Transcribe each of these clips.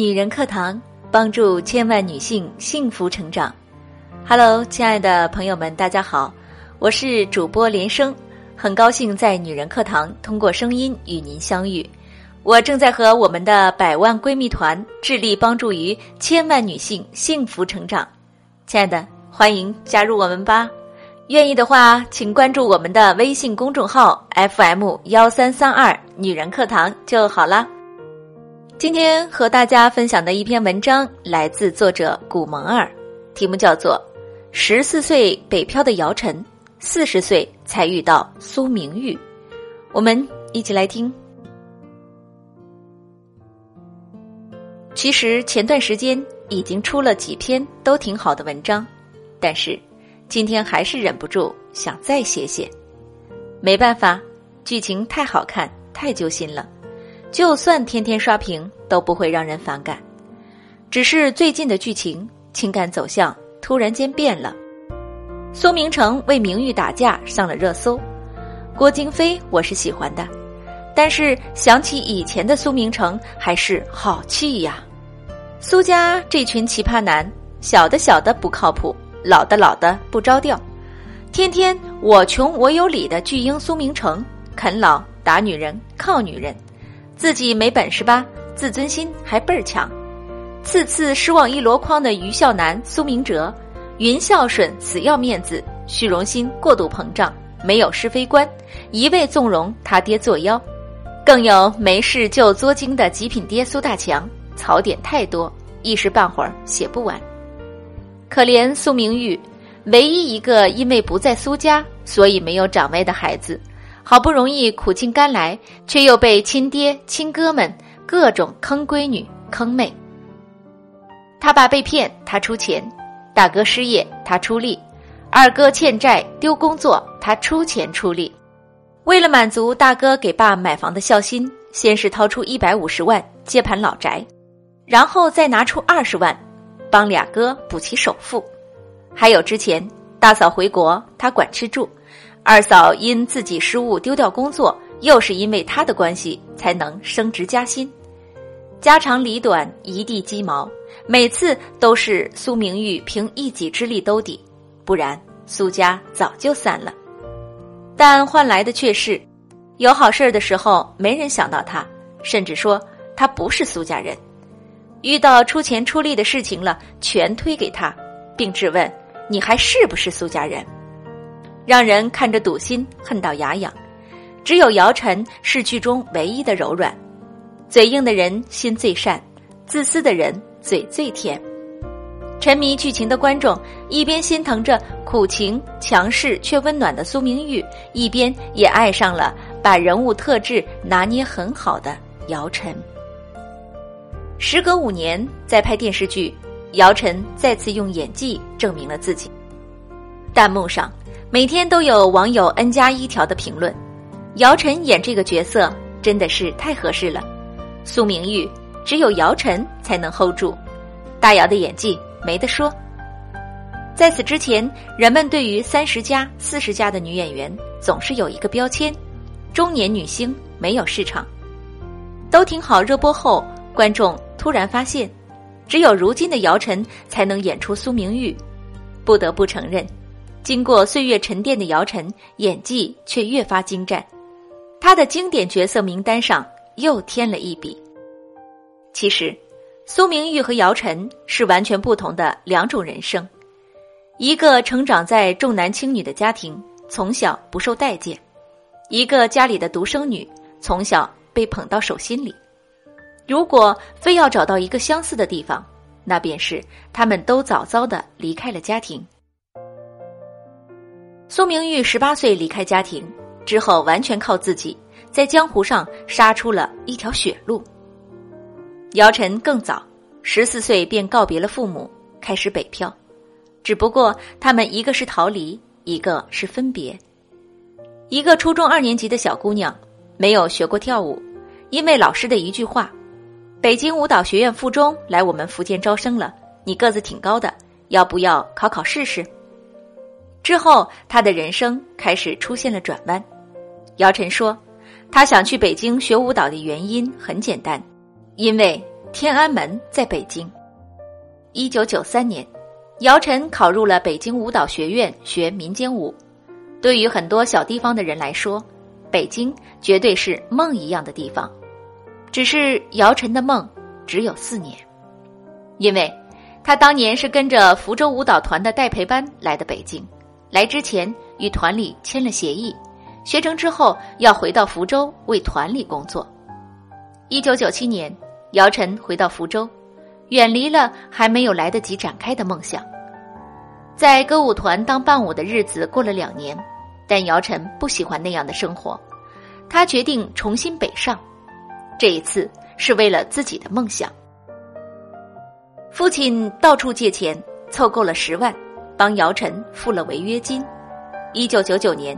女人课堂帮助千万女性幸福成长。Hello，亲爱的朋友们，大家好，我是主播连生，很高兴在女人课堂通过声音与您相遇。我正在和我们的百万闺蜜团致力帮助于千万女性幸福成长。亲爱的，欢迎加入我们吧！愿意的话，请关注我们的微信公众号 FM 幺三三二女人课堂就好了。今天和大家分享的一篇文章来自作者古蒙儿，题目叫做《十四岁北漂的姚晨，四十岁才遇到苏明玉》。我们一起来听。其实前段时间已经出了几篇都挺好的文章，但是今天还是忍不住想再写写。没办法，剧情太好看，太揪心了。就算天天刷屏都不会让人反感，只是最近的剧情情感走向突然间变了。苏明成为名誉打架上了热搜，郭京飞我是喜欢的，但是想起以前的苏明成还是好气呀。苏家这群奇葩男，小的小的不靠谱，老的老的不着调，天天我穷我有理的巨婴苏明成，啃老打女人靠女人。自己没本事吧？自尊心还倍儿强，次次失望一箩筐的愚孝男苏明哲，云孝顺死要面子，虚荣心过度膨胀，没有是非观，一味纵容他爹作妖，更有没事就作精的极品爹苏大强，槽点太多，一时半会儿写不完。可怜苏明玉，唯一一个因为不在苏家，所以没有长辈的孩子。好不容易苦尽甘来，却又被亲爹亲哥们各种坑闺女、坑妹。他爸被骗，他出钱；大哥失业，他出力；二哥欠债丢工作，他出钱出力。为了满足大哥给爸买房的孝心，先是掏出一百五十万接盘老宅，然后再拿出二十万帮俩哥补齐首付。还有之前大嫂回国，他管吃住。二嫂因自己失误丢掉工作，又是因为他的关系才能升职加薪，家长里短一地鸡毛，每次都是苏明玉凭一己之力兜底，不然苏家早就散了。但换来的却是，有好事的时候没人想到他，甚至说他不是苏家人；遇到出钱出力的事情了，全推给他，并质问你还是不是苏家人。让人看着堵心，恨到牙痒。只有姚晨是剧中唯一的柔软，嘴硬的人心最善，自私的人嘴最甜。沉迷剧情的观众一边心疼着苦情强势却温暖的苏明玉，一边也爱上了把人物特质拿捏很好的姚晨。时隔五年再拍电视剧，姚晨再次用演技证明了自己。弹幕上。每天都有网友 n 加一条的评论，姚晨演这个角色真的是太合适了。苏明玉只有姚晨才能 hold 住，大姚的演技没得说。在此之前，人们对于三十加、四十加的女演员总是有一个标签：中年女星没有市场。都挺好热播后，观众突然发现，只有如今的姚晨才能演出苏明玉，不得不承认。经过岁月沉淀的姚晨，演技却越发精湛，她的经典角色名单上又添了一笔。其实，苏明玉和姚晨是完全不同的两种人生，一个成长在重男轻女的家庭，从小不受待见；一个家里的独生女，从小被捧到手心里。如果非要找到一个相似的地方，那便是他们都早早的离开了家庭。苏明玉十八岁离开家庭之后，完全靠自己在江湖上杀出了一条血路。姚晨更早，十四岁便告别了父母，开始北漂。只不过他们一个是逃离，一个是分别。一个初中二年级的小姑娘，没有学过跳舞，因为老师的一句话：“北京舞蹈学院附中来我们福建招生了，你个子挺高的，要不要考考试试？”之后，他的人生开始出现了转弯。姚晨说：“他想去北京学舞蹈的原因很简单，因为天安门在北京。一九九三年，姚晨考入了北京舞蹈学院学民间舞。对于很多小地方的人来说，北京绝对是梦一样的地方。只是姚晨的梦只有四年，因为他当年是跟着福州舞蹈团的代培班来的北京。来之前与团里签了协议，学成之后要回到福州为团里工作。一九九七年，姚晨回到福州，远离了还没有来得及展开的梦想。在歌舞团当伴舞的日子过了两年，但姚晨不喜欢那样的生活，他决定重新北上。这一次是为了自己的梦想。父亲到处借钱，凑够了十万。帮姚晨付了违约金。一九九九年，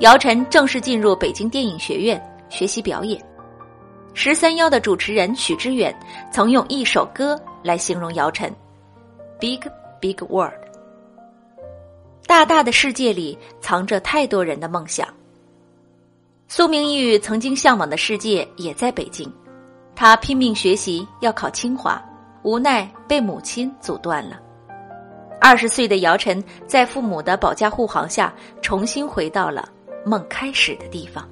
姚晨正式进入北京电影学院学习表演。十三幺的主持人许知远曾用一首歌来形容姚晨：“Big Big World，大大的世界里藏着太多人的梦想。”苏明玉曾经向往的世界也在北京，他拼命学习要考清华，无奈被母亲阻断了。二十岁的姚晨在父母的保驾护航下，重新回到了梦开始的地方。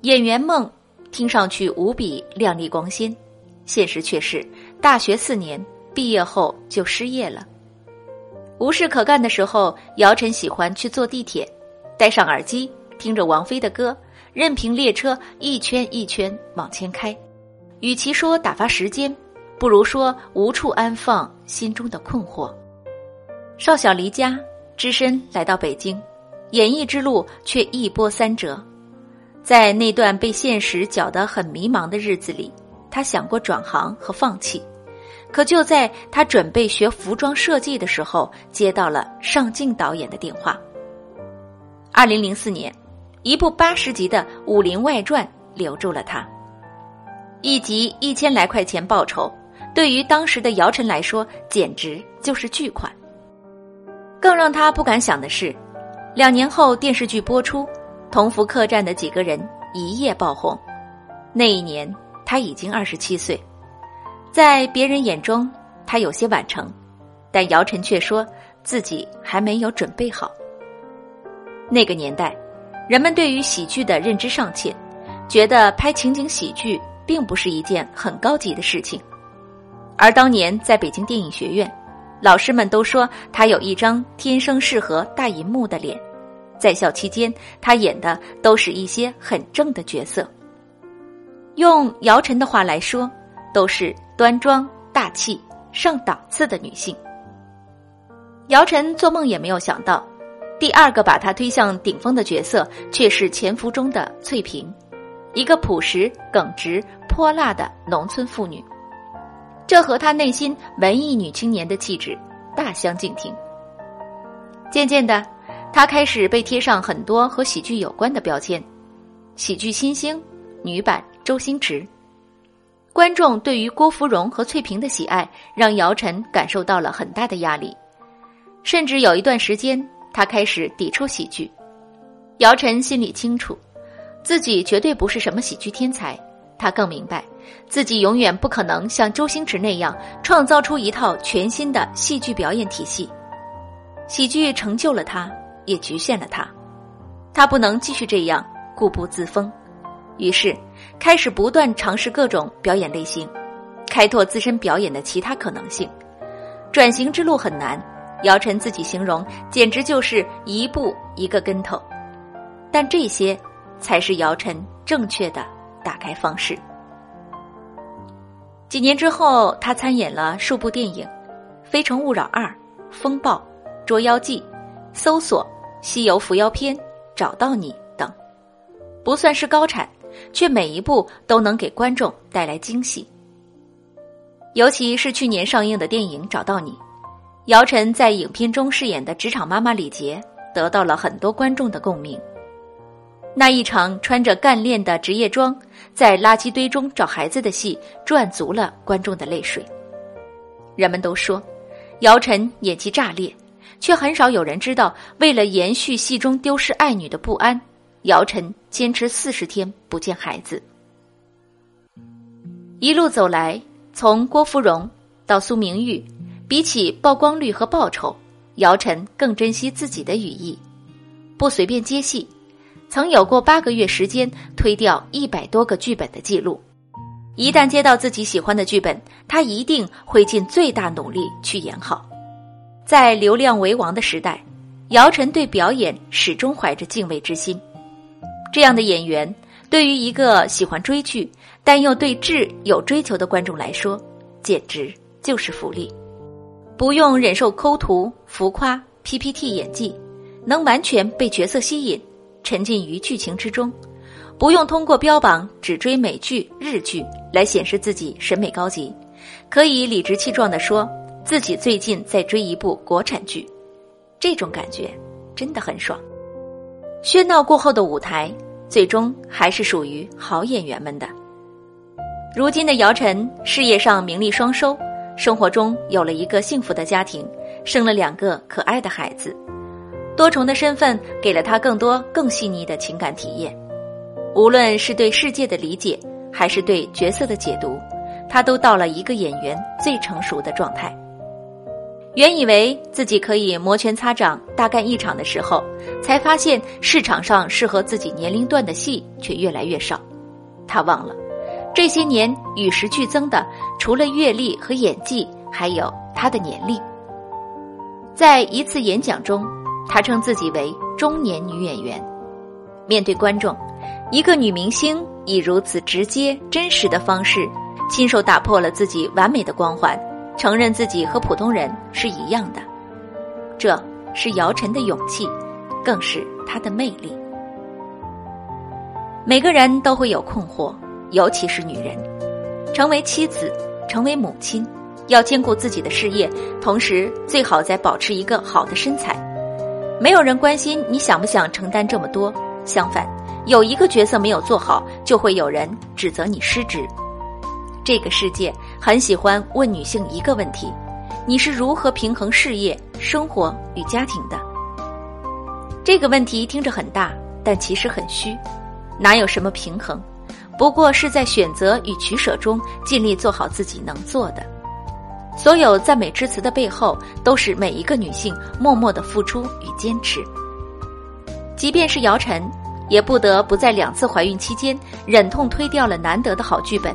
演员梦听上去无比亮丽光鲜，现实却是大学四年毕业后就失业了。无事可干的时候，姚晨喜欢去坐地铁，戴上耳机听着王菲的歌，任凭列车一圈一圈往前开。与其说打发时间。不如说无处安放心中的困惑。少小离家，只身来到北京，演艺之路却一波三折。在那段被现实搅得很迷茫的日子里，他想过转行和放弃。可就在他准备学服装设计的时候，接到了尚敬导演的电话。二零零四年，一部八十集的《武林外传》留住了他，一集一千来块钱报酬。对于当时的姚晨来说，简直就是巨款。更让他不敢想的是，两年后电视剧播出，《同福客栈》的几个人一夜爆红。那一年他已经二十七岁，在别人眼中他有些晚成，但姚晨却说自己还没有准备好。那个年代，人们对于喜剧的认知尚浅，觉得拍情景喜剧并不是一件很高级的事情。而当年在北京电影学院，老师们都说他有一张天生适合大银幕的脸，在校期间他演的都是一些很正的角色。用姚晨的话来说，都是端庄大气、上档次的女性。姚晨做梦也没有想到，第二个把她推向顶峰的角色却是《潜伏》中的翠萍，一个朴实、耿直、泼辣的农村妇女。这和他内心文艺女青年的气质大相径庭。渐渐的，他开始被贴上很多和喜剧有关的标签：喜剧新星、女版周星驰。观众对于郭芙蓉和翠萍的喜爱，让姚晨感受到了很大的压力，甚至有一段时间，他开始抵触喜剧。姚晨心里清楚，自己绝对不是什么喜剧天才。他更明白，自己永远不可能像周星驰那样创造出一套全新的戏剧表演体系。喜剧成就了他，也局限了他。他不能继续这样固步自封，于是开始不断尝试各种表演类型，开拓自身表演的其他可能性。转型之路很难，姚晨自己形容简直就是一步一个跟头。但这些，才是姚晨正确的。打开方式。几年之后，他参演了数部电影，《非诚勿扰二》《风暴》《捉妖记》《搜索》《西游伏妖篇》《找到你》等，不算是高产，却每一部都能给观众带来惊喜。尤其是去年上映的电影《找到你》，姚晨在影片中饰演的职场妈妈李杰，得到了很多观众的共鸣。那一场穿着干练的职业装，在垃圾堆中找孩子的戏，赚足了观众的泪水。人们都说，姚晨演技炸裂，却很少有人知道，为了延续戏中丢失爱女的不安，姚晨坚持四十天不见孩子。一路走来，从郭芙蓉到苏明玉，比起曝光率和报酬，姚晨更珍惜自己的羽翼，不随便接戏。曾有过八个月时间推掉一百多个剧本的记录。一旦接到自己喜欢的剧本，他一定会尽最大努力去演好。在流量为王的时代，姚晨对表演始终怀着敬畏之心。这样的演员，对于一个喜欢追剧但又对质有追求的观众来说，简直就是福利。不用忍受抠图、浮夸、PPT 演技，能完全被角色吸引，沉浸于剧情之中。不用通过标榜只追美剧、日剧来显示自己审美高级，可以理直气壮地说自己最近在追一部国产剧，这种感觉真的很爽。喧闹过后的舞台，最终还是属于好演员们的。如今的姚晨，事业上名利双收，生活中有了一个幸福的家庭，生了两个可爱的孩子，多重的身份给了他更多更细腻的情感体验。无论是对世界的理解，还是对角色的解读，他都到了一个演员最成熟的状态。原以为自己可以摩拳擦掌大干一场的时候，才发现市场上适合自己年龄段的戏却越来越少。他忘了，这些年与时俱增的，除了阅历和演技，还有他的年龄。在一次演讲中，她称自己为中年女演员，面对观众。一个女明星以如此直接、真实的方式，亲手打破了自己完美的光环，承认自己和普通人是一样的。这是姚晨的勇气，更是她的魅力。每个人都会有困惑，尤其是女人，成为妻子，成为母亲，要兼顾自己的事业，同时最好再保持一个好的身材。没有人关心你想不想承担这么多，相反。有一个角色没有做好，就会有人指责你失职。这个世界很喜欢问女性一个问题：你是如何平衡事业、生活与家庭的？这个问题听着很大，但其实很虚。哪有什么平衡？不过是在选择与取舍中尽力做好自己能做的。所有赞美之词的背后，都是每一个女性默默的付出与坚持。即便是姚晨。也不得不在两次怀孕期间忍痛推掉了难得的好剧本，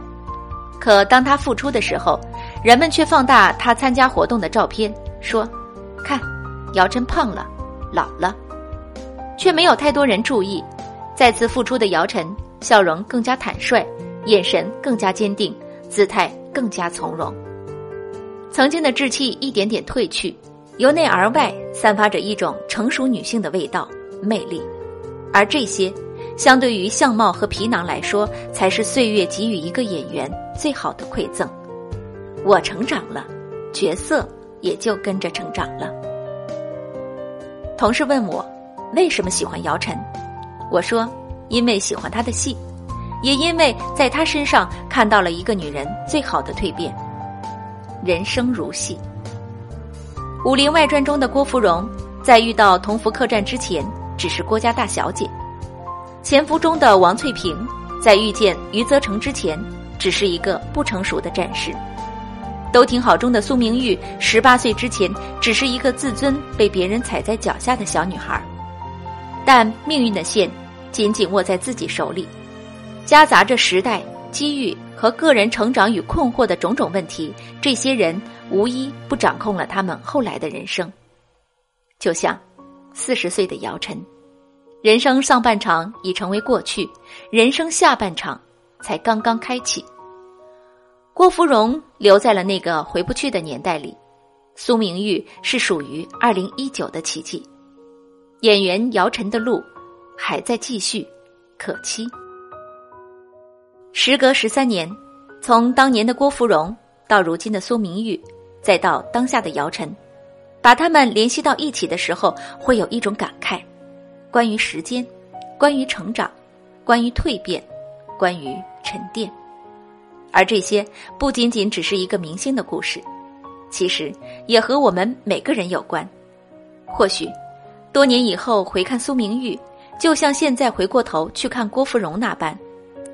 可当她复出的时候，人们却放大她参加活动的照片，说：“看，姚晨胖了，老了。”却没有太多人注意，再次复出的姚晨笑容更加坦率，眼神更加坚定，姿态更加从容。曾经的稚气一点点褪去，由内而外散发着一种成熟女性的味道、魅力。而这些，相对于相貌和皮囊来说，才是岁月给予一个演员最好的馈赠。我成长了，角色也就跟着成长了。同事问我为什么喜欢姚晨，我说因为喜欢她的戏，也因为在她身上看到了一个女人最好的蜕变。人生如戏，《武林外传》中的郭芙蓉，在遇到同福客栈之前。只是郭家大小姐，《潜伏》中的王翠萍，在遇见余则成之前，只是一个不成熟的战士；都挺好中的苏明玉，十八岁之前，只是一个自尊被别人踩在脚下的小女孩。但命运的线紧紧握在自己手里，夹杂着时代、机遇和个人成长与困惑的种种问题，这些人无一不掌控了他们后来的人生，就像。四十岁的姚晨，人生上半场已成为过去，人生下半场才刚刚开启。郭芙蓉留在了那个回不去的年代里，苏明玉是属于二零一九的奇迹。演员姚晨的路还在继续，可期。时隔十三年，从当年的郭芙蓉到如今的苏明玉，再到当下的姚晨。把他们联系到一起的时候，会有一种感慨：关于时间，关于成长，关于蜕变，关于沉淀。而这些不仅仅只是一个明星的故事，其实也和我们每个人有关。或许，多年以后回看苏明玉，就像现在回过头去看郭芙蓉那般，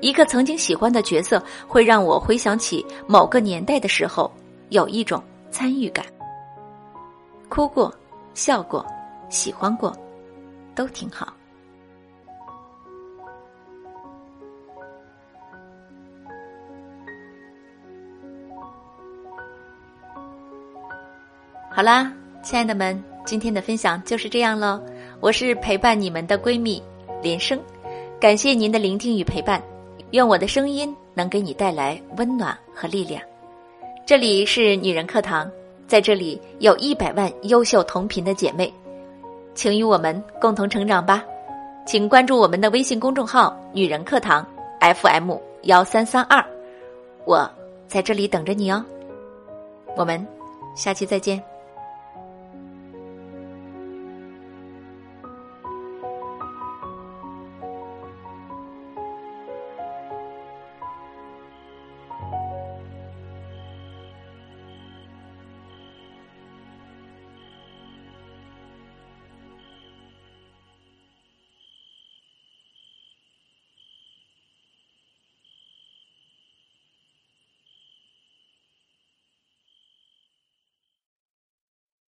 一个曾经喜欢的角色，会让我回想起某个年代的时候，有一种参与感。哭过，笑过，喜欢过，都挺好。好啦，亲爱的们，今天的分享就是这样了。我是陪伴你们的闺蜜连生，感谢您的聆听与陪伴，愿我的声音能给你带来温暖和力量。这里是女人课堂，在这里有一百万优秀同频的姐妹，请与我们共同成长吧。请关注我们的微信公众号“女人课堂 FM 幺三三二”，我在这里等着你哦。我们下期再见。